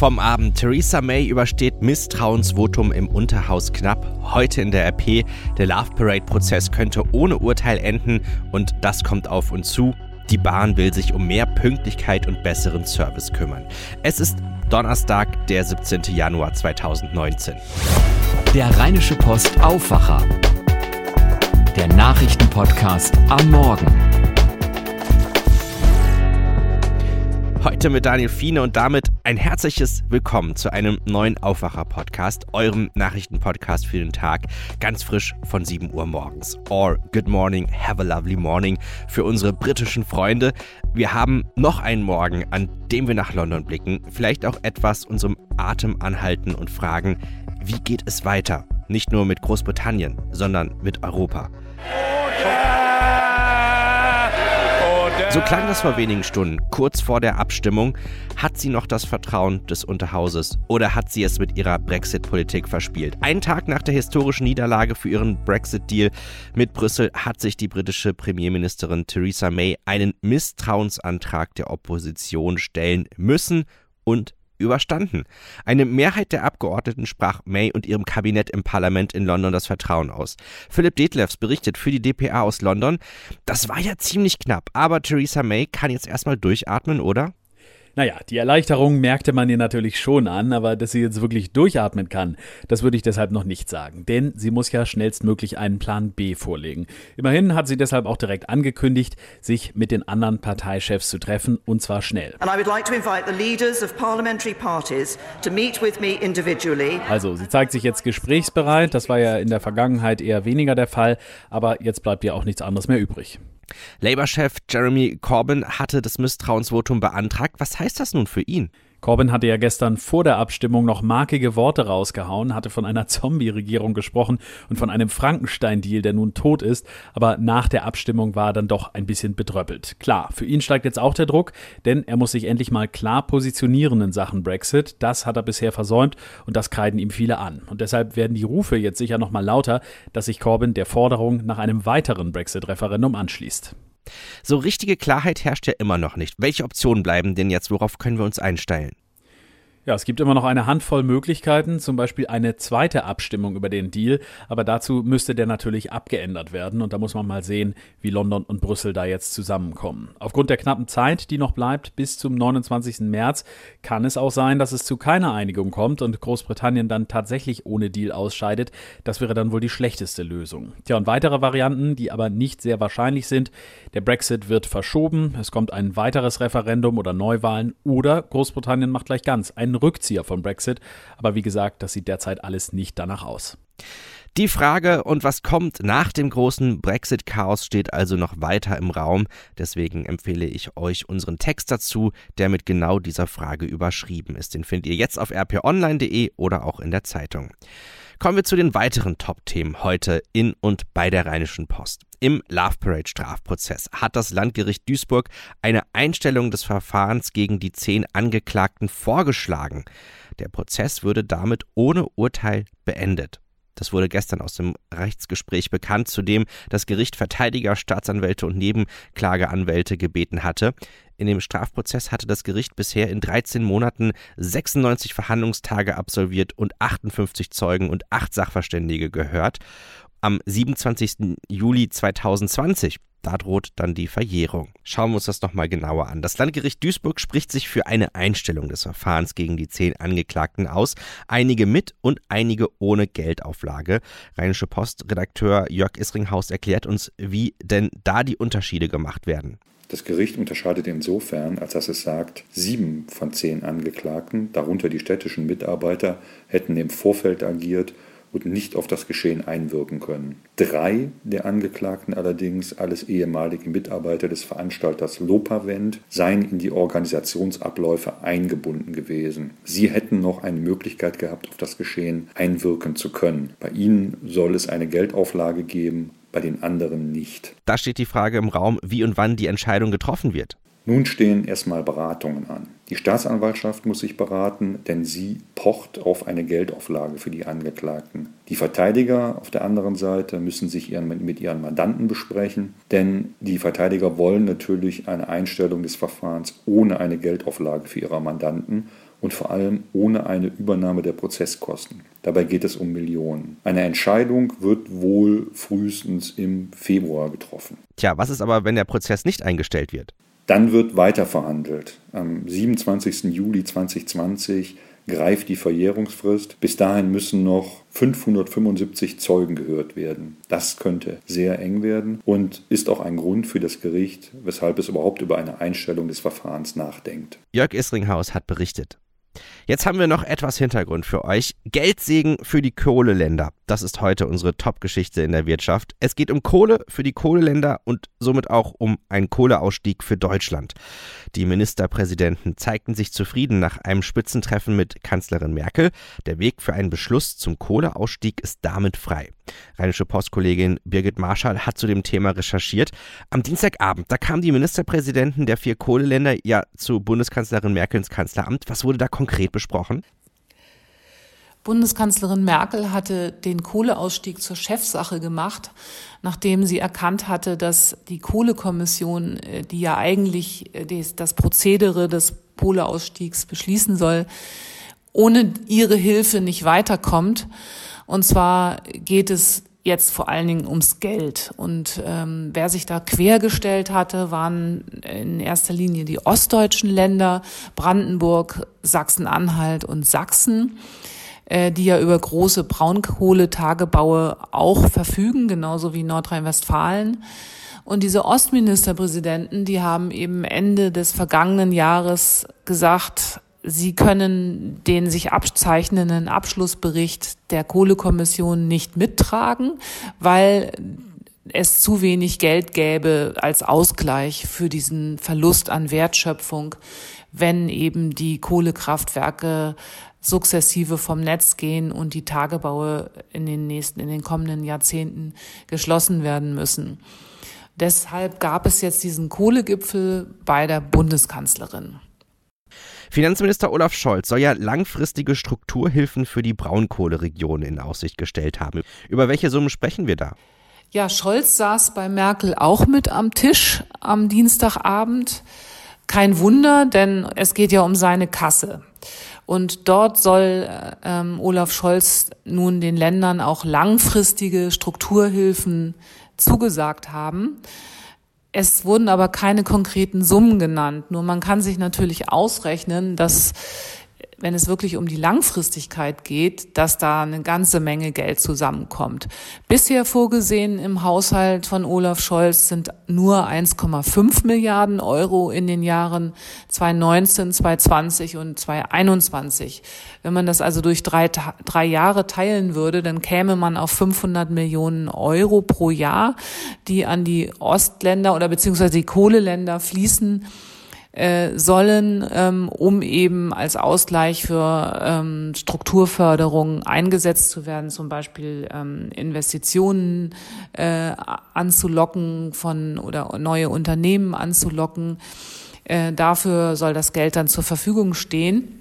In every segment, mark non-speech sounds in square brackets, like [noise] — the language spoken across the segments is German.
Vom Abend. Theresa May übersteht Misstrauensvotum im Unterhaus knapp. Heute in der RP. Der Love Parade-Prozess könnte ohne Urteil enden und das kommt auf uns zu. Die Bahn will sich um mehr Pünktlichkeit und besseren Service kümmern. Es ist Donnerstag, der 17. Januar 2019. Der Rheinische Post Aufwacher. Der Nachrichtenpodcast am Morgen. Heute mit Daniel Fiene und damit ein herzliches Willkommen zu einem neuen Aufwacher-Podcast, eurem Nachrichtenpodcast für den Tag, ganz frisch von 7 Uhr morgens. Or good morning, have a lovely morning für unsere britischen Freunde. Wir haben noch einen Morgen, an dem wir nach London blicken, vielleicht auch etwas unserem Atem anhalten und fragen, wie geht es weiter? Nicht nur mit Großbritannien, sondern mit Europa. So klang das vor wenigen Stunden, kurz vor der Abstimmung. Hat sie noch das Vertrauen des Unterhauses oder hat sie es mit ihrer Brexit-Politik verspielt? Einen Tag nach der historischen Niederlage für ihren Brexit-Deal mit Brüssel hat sich die britische Premierministerin Theresa May einen Misstrauensantrag der Opposition stellen müssen und überstanden. Eine Mehrheit der Abgeordneten sprach May und ihrem Kabinett im Parlament in London das Vertrauen aus. Philipp Detlefs berichtet für die DPA aus London, das war ja ziemlich knapp, aber Theresa May kann jetzt erstmal durchatmen, oder? Naja, die Erleichterung merkte man ihr natürlich schon an, aber dass sie jetzt wirklich durchatmen kann, das würde ich deshalb noch nicht sagen. Denn sie muss ja schnellstmöglich einen Plan B vorlegen. Immerhin hat sie deshalb auch direkt angekündigt, sich mit den anderen Parteichefs zu treffen und zwar schnell. Also, sie zeigt sich jetzt gesprächsbereit, das war ja in der Vergangenheit eher weniger der Fall, aber jetzt bleibt ihr auch nichts anderes mehr übrig. Labour-Chef Jeremy Corbyn hatte das Misstrauensvotum beantragt. Was heißt das nun für ihn? Corbyn hatte ja gestern vor der Abstimmung noch markige Worte rausgehauen, hatte von einer [laughs] Zombie-Regierung gesprochen und von einem Frankenstein-Deal, der nun tot ist, aber nach der Abstimmung war er dann doch ein bisschen bedröppelt. Klar, für ihn steigt jetzt auch der Druck, denn er muss sich endlich mal klar positionieren in Sachen Brexit. Das hat er bisher versäumt und das kreiden ihm viele an. Und deshalb werden die Rufe jetzt sicher noch mal lauter, dass sich Corbyn der Forderung nach einem weiteren Brexit-Referendum anschließt. So richtige Klarheit herrscht ja immer noch nicht. Welche Optionen bleiben denn jetzt? Worauf können wir uns einstellen? Ja, es gibt immer noch eine Handvoll Möglichkeiten, zum Beispiel eine zweite Abstimmung über den Deal, aber dazu müsste der natürlich abgeändert werden und da muss man mal sehen, wie London und Brüssel da jetzt zusammenkommen. Aufgrund der knappen Zeit, die noch bleibt, bis zum 29. März, kann es auch sein, dass es zu keiner Einigung kommt und Großbritannien dann tatsächlich ohne Deal ausscheidet. Das wäre dann wohl die schlechteste Lösung. Tja, und weitere Varianten, die aber nicht sehr wahrscheinlich sind, der Brexit wird verschoben, es kommt ein weiteres Referendum oder Neuwahlen oder Großbritannien macht gleich ganz ein einen Rückzieher vom Brexit. Aber wie gesagt, das sieht derzeit alles nicht danach aus. Die Frage, und was kommt nach dem großen Brexit-Chaos, steht also noch weiter im Raum. Deswegen empfehle ich euch unseren Text dazu, der mit genau dieser Frage überschrieben ist. Den findet ihr jetzt auf rponline.de oder auch in der Zeitung. Kommen wir zu den weiteren Top-Themen heute in und bei der Rheinischen Post. Im Love Parade Strafprozess hat das Landgericht Duisburg eine Einstellung des Verfahrens gegen die zehn Angeklagten vorgeschlagen. Der Prozess würde damit ohne Urteil beendet. Das wurde gestern aus dem Rechtsgespräch bekannt, zu dem das Gericht Verteidiger, Staatsanwälte und Nebenklageanwälte gebeten hatte. In dem Strafprozess hatte das Gericht bisher in 13 Monaten 96 Verhandlungstage absolviert und 58 Zeugen und 8 Sachverständige gehört. Am 27. Juli 2020 da droht dann die Verjährung. Schauen wir uns das nochmal genauer an. Das Landgericht Duisburg spricht sich für eine Einstellung des Verfahrens gegen die zehn Angeklagten aus. Einige mit und einige ohne Geldauflage. Rheinische Post-Redakteur Jörg Isringhaus erklärt uns, wie denn da die Unterschiede gemacht werden. Das Gericht unterscheidet insofern, als dass es sagt, sieben von zehn Angeklagten, darunter die städtischen Mitarbeiter, hätten im Vorfeld agiert und nicht auf das Geschehen einwirken können. Drei der Angeklagten allerdings, alles ehemalige Mitarbeiter des Veranstalters Lopavent, seien in die Organisationsabläufe eingebunden gewesen. Sie hätten noch eine Möglichkeit gehabt, auf das Geschehen einwirken zu können. Bei ihnen soll es eine Geldauflage geben, bei den anderen nicht. Da steht die Frage im Raum, wie und wann die Entscheidung getroffen wird. Nun stehen erstmal Beratungen an. Die Staatsanwaltschaft muss sich beraten, denn sie pocht auf eine Geldauflage für die Angeklagten. Die Verteidiger auf der anderen Seite müssen sich ihren, mit ihren Mandanten besprechen, denn die Verteidiger wollen natürlich eine Einstellung des Verfahrens ohne eine Geldauflage für ihre Mandanten und vor allem ohne eine Übernahme der Prozesskosten. Dabei geht es um Millionen. Eine Entscheidung wird wohl frühestens im Februar getroffen. Tja, was ist aber, wenn der Prozess nicht eingestellt wird? Dann wird weiter verhandelt. Am 27. Juli 2020 greift die Verjährungsfrist. Bis dahin müssen noch 575 Zeugen gehört werden. Das könnte sehr eng werden und ist auch ein Grund für das Gericht, weshalb es überhaupt über eine Einstellung des Verfahrens nachdenkt. Jörg Isringhaus hat berichtet. Jetzt haben wir noch etwas Hintergrund für euch. Geldsegen für die Kohleländer. Das ist heute unsere Top-Geschichte in der Wirtschaft. Es geht um Kohle für die Kohleländer und somit auch um einen Kohleausstieg für Deutschland. Die Ministerpräsidenten zeigten sich zufrieden nach einem Spitzentreffen mit Kanzlerin Merkel. Der Weg für einen Beschluss zum Kohleausstieg ist damit frei. Rheinische Postkollegin Birgit Marschall hat zu dem Thema recherchiert. Am Dienstagabend, da kamen die Ministerpräsidenten der vier Kohleländer ja zu Bundeskanzlerin Merkel ins Kanzleramt. Was wurde da konkret besprochen? Bundeskanzlerin Merkel hatte den Kohleausstieg zur Chefsache gemacht, nachdem sie erkannt hatte, dass die Kohlekommission, äh, die ja eigentlich äh, das Prozedere des Kohleausstiegs beschließen soll, ohne ihre Hilfe nicht weiterkommt. Und zwar geht es jetzt vor allen Dingen ums Geld. Und ähm, wer sich da quergestellt hatte, waren in erster Linie die ostdeutschen Länder, Brandenburg, Sachsen-Anhalt und Sachsen. Äh, die ja über große Braunkohletagebaue auch verfügen, genauso wie Nordrhein-Westfalen. Und diese Ostministerpräsidenten, die haben eben Ende des vergangenen Jahres gesagt, sie können den sich abzeichnenden Abschlussbericht der Kohlekommission nicht mittragen, weil es zu wenig Geld gäbe als Ausgleich für diesen Verlust an Wertschöpfung, wenn eben die Kohlekraftwerke sukzessive vom Netz gehen und die Tagebaue in den nächsten, in den kommenden Jahrzehnten geschlossen werden müssen. Deshalb gab es jetzt diesen Kohlegipfel bei der Bundeskanzlerin. Finanzminister Olaf Scholz soll ja langfristige Strukturhilfen für die Braunkohleregion in Aussicht gestellt haben. Über welche Summen sprechen wir da? Ja, Scholz saß bei Merkel auch mit am Tisch am Dienstagabend. Kein Wunder, denn es geht ja um seine Kasse. Und dort soll ähm, Olaf Scholz nun den Ländern auch langfristige Strukturhilfen zugesagt haben. Es wurden aber keine konkreten Summen genannt. Nur man kann sich natürlich ausrechnen, dass wenn es wirklich um die Langfristigkeit geht, dass da eine ganze Menge Geld zusammenkommt. Bisher vorgesehen im Haushalt von Olaf Scholz sind nur 1,5 Milliarden Euro in den Jahren 2019, 2020 und 2021. Wenn man das also durch drei, drei Jahre teilen würde, dann käme man auf 500 Millionen Euro pro Jahr, die an die Ostländer oder beziehungsweise die Kohleländer fließen äh, sollen, ähm, um eben als Ausgleich für ähm, Strukturförderung eingesetzt zu werden, zum Beispiel ähm, Investitionen äh, anzulocken von oder neue Unternehmen anzulocken. Äh, dafür soll das Geld dann zur Verfügung stehen.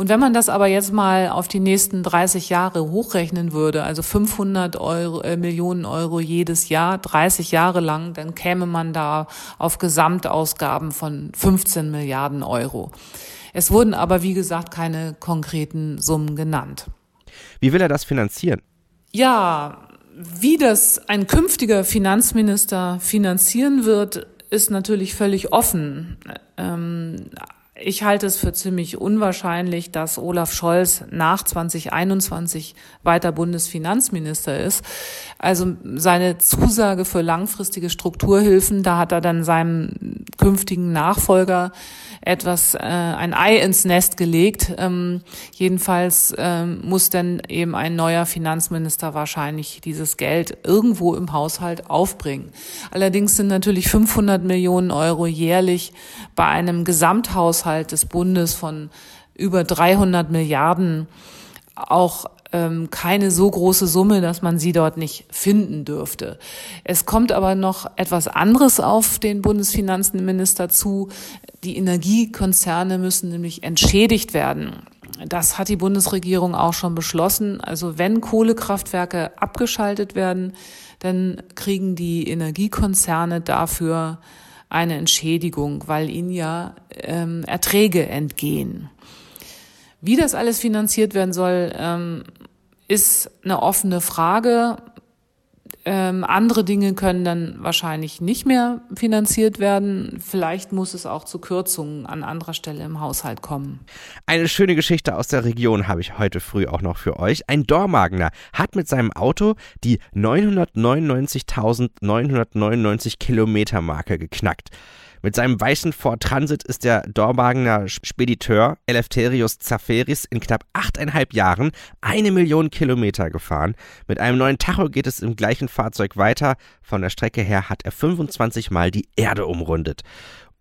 Und wenn man das aber jetzt mal auf die nächsten 30 Jahre hochrechnen würde, also 500 Euro, äh, Millionen Euro jedes Jahr, 30 Jahre lang, dann käme man da auf Gesamtausgaben von 15 Milliarden Euro. Es wurden aber, wie gesagt, keine konkreten Summen genannt. Wie will er das finanzieren? Ja, wie das ein künftiger Finanzminister finanzieren wird, ist natürlich völlig offen. Ähm, ich halte es für ziemlich unwahrscheinlich, dass Olaf Scholz nach 2021 weiter Bundesfinanzminister ist. Also seine Zusage für langfristige Strukturhilfen, da hat er dann seinem künftigen Nachfolger etwas, äh, ein Ei ins Nest gelegt. Ähm, jedenfalls ähm, muss dann eben ein neuer Finanzminister wahrscheinlich dieses Geld irgendwo im Haushalt aufbringen. Allerdings sind natürlich 500 Millionen Euro jährlich bei einem Gesamthaushalt des Bundes von über 300 Milliarden auch ähm, keine so große Summe, dass man sie dort nicht finden dürfte. Es kommt aber noch etwas anderes auf den Bundesfinanzminister zu. Die Energiekonzerne müssen nämlich entschädigt werden. Das hat die Bundesregierung auch schon beschlossen. Also wenn Kohlekraftwerke abgeschaltet werden, dann kriegen die Energiekonzerne dafür eine Entschädigung, weil ihnen ja ähm, Erträge entgehen. Wie das alles finanziert werden soll, ähm, ist eine offene Frage. Ähm, andere Dinge können dann wahrscheinlich nicht mehr finanziert werden. Vielleicht muss es auch zu Kürzungen an anderer Stelle im Haushalt kommen. Eine schöne Geschichte aus der Region habe ich heute früh auch noch für euch. Ein Dormagener hat mit seinem Auto die 999.999 Kilometer Marke geknackt. Mit seinem weißen Ford Transit ist der Dormagener Spediteur Eleftherius Zaferis in knapp achteinhalb Jahren eine Million Kilometer gefahren. Mit einem neuen Tacho geht es im gleichen Fahrzeug weiter. Von der Strecke her hat er 25 Mal die Erde umrundet.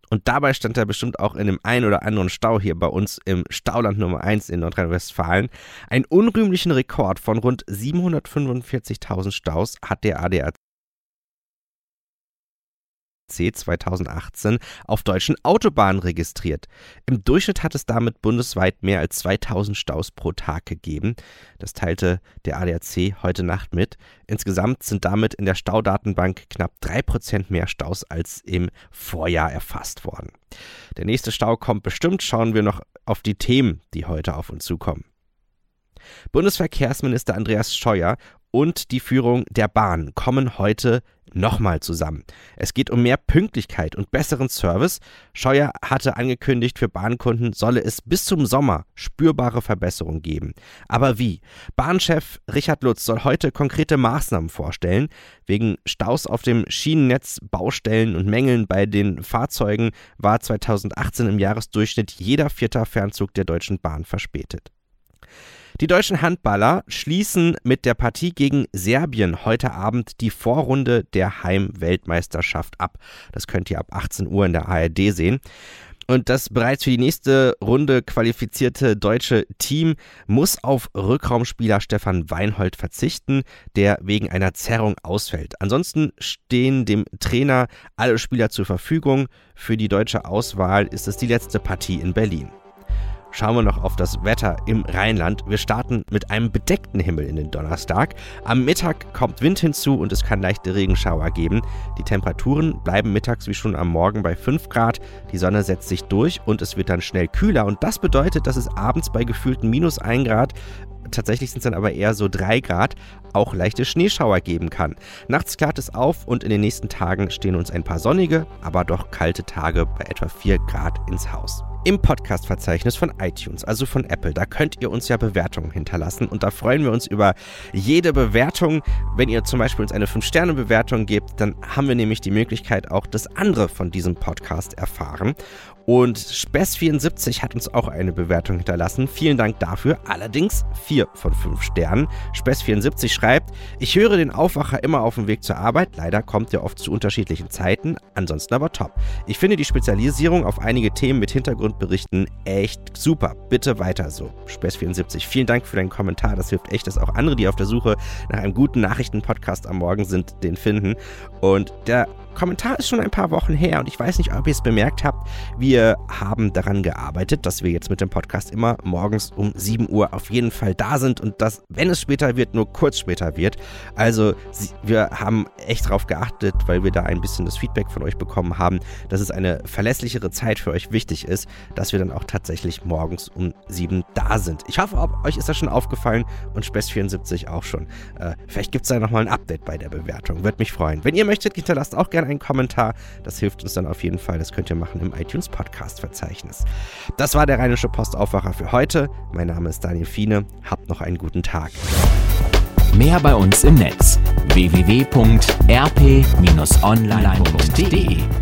Und dabei stand er bestimmt auch in dem einen oder anderen Stau hier bei uns im Stauland Nummer 1 in Nordrhein-Westfalen. Einen unrühmlichen Rekord von rund 745.000 Staus hat der ADAC C 2018 auf deutschen Autobahnen registriert. Im Durchschnitt hat es damit bundesweit mehr als 2000 Staus pro Tag gegeben. Das teilte der ADAC heute Nacht mit. Insgesamt sind damit in der Staudatenbank knapp 3% mehr Staus als im Vorjahr erfasst worden. Der nächste Stau kommt bestimmt. Schauen wir noch auf die Themen, die heute auf uns zukommen. Bundesverkehrsminister Andreas Scheuer und die Führung der Bahn kommen heute nochmal zusammen. Es geht um mehr Pünktlichkeit und besseren Service. Scheuer hatte angekündigt, für Bahnkunden solle es bis zum Sommer spürbare Verbesserungen geben. Aber wie? Bahnchef Richard Lutz soll heute konkrete Maßnahmen vorstellen. Wegen Staus auf dem Schienennetz, Baustellen und Mängeln bei den Fahrzeugen war 2018 im Jahresdurchschnitt jeder vierte Fernzug der Deutschen Bahn verspätet. Die deutschen Handballer schließen mit der Partie gegen Serbien heute Abend die Vorrunde der Heimweltmeisterschaft ab. Das könnt ihr ab 18 Uhr in der ARD sehen. Und das bereits für die nächste Runde qualifizierte deutsche Team muss auf Rückraumspieler Stefan Weinhold verzichten, der wegen einer Zerrung ausfällt. Ansonsten stehen dem Trainer alle Spieler zur Verfügung. Für die deutsche Auswahl ist es die letzte Partie in Berlin schauen wir noch auf das Wetter im Rheinland. Wir starten mit einem bedeckten Himmel in den Donnerstag. Am Mittag kommt Wind hinzu und es kann leichte Regenschauer geben. Die Temperaturen bleiben mittags wie schon am Morgen bei 5 Grad. Die Sonne setzt sich durch und es wird dann schnell kühler. Und das bedeutet, dass es abends bei gefühlten minus 1 Grad tatsächlich sind es dann aber eher so 3 Grad, auch leichte Schneeschauer geben kann. Nachts klart es auf und in den nächsten Tagen stehen uns ein paar sonnige, aber doch kalte Tage bei etwa 4 Grad ins Haus im Podcast-Verzeichnis von iTunes, also von Apple. Da könnt ihr uns ja Bewertungen hinterlassen und da freuen wir uns über jede Bewertung. Wenn ihr zum Beispiel uns eine 5-Sterne-Bewertung gebt, dann haben wir nämlich die Möglichkeit auch, dass andere von diesem Podcast erfahren. Und Spess74 hat uns auch eine Bewertung hinterlassen. Vielen Dank dafür. Allerdings 4 von 5 Sternen. Spess74 schreibt, ich höre den Aufwacher immer auf dem Weg zur Arbeit. Leider kommt er oft zu unterschiedlichen Zeiten. Ansonsten aber top. Ich finde die Spezialisierung auf einige Themen mit Hintergrundberichten echt super. Bitte weiter so. Spess74, vielen Dank für deinen Kommentar. Das hilft echt, dass auch andere, die auf der Suche nach einem guten Nachrichtenpodcast am Morgen sind, den finden. Und der Kommentar ist schon ein paar Wochen her und ich weiß nicht, ob ihr es bemerkt habt. Wir haben daran gearbeitet, dass wir jetzt mit dem Podcast immer morgens um 7 Uhr auf jeden Fall da sind und dass, wenn es später wird, nur kurz später wird. Also wir haben echt darauf geachtet, weil wir da ein bisschen das Feedback von euch bekommen haben, dass es eine verlässlichere Zeit für euch wichtig ist, dass wir dann auch tatsächlich morgens um 7 da sind. Ich hoffe, euch ist das schon aufgefallen und Spess74 auch schon. Äh, vielleicht gibt es da nochmal ein Update bei der Bewertung. Würde mich freuen. Wenn ihr möchtet, hinterlasst auch gerne einen Kommentar. Das hilft uns dann auf jeden Fall. Das könnt ihr machen im iTunes Podcast Verzeichnis. Das war der Rheinische Postaufwacher für heute. Mein Name ist Daniel Fiene. Habt noch einen guten Tag. Mehr bei uns im Netz www.rp-online.de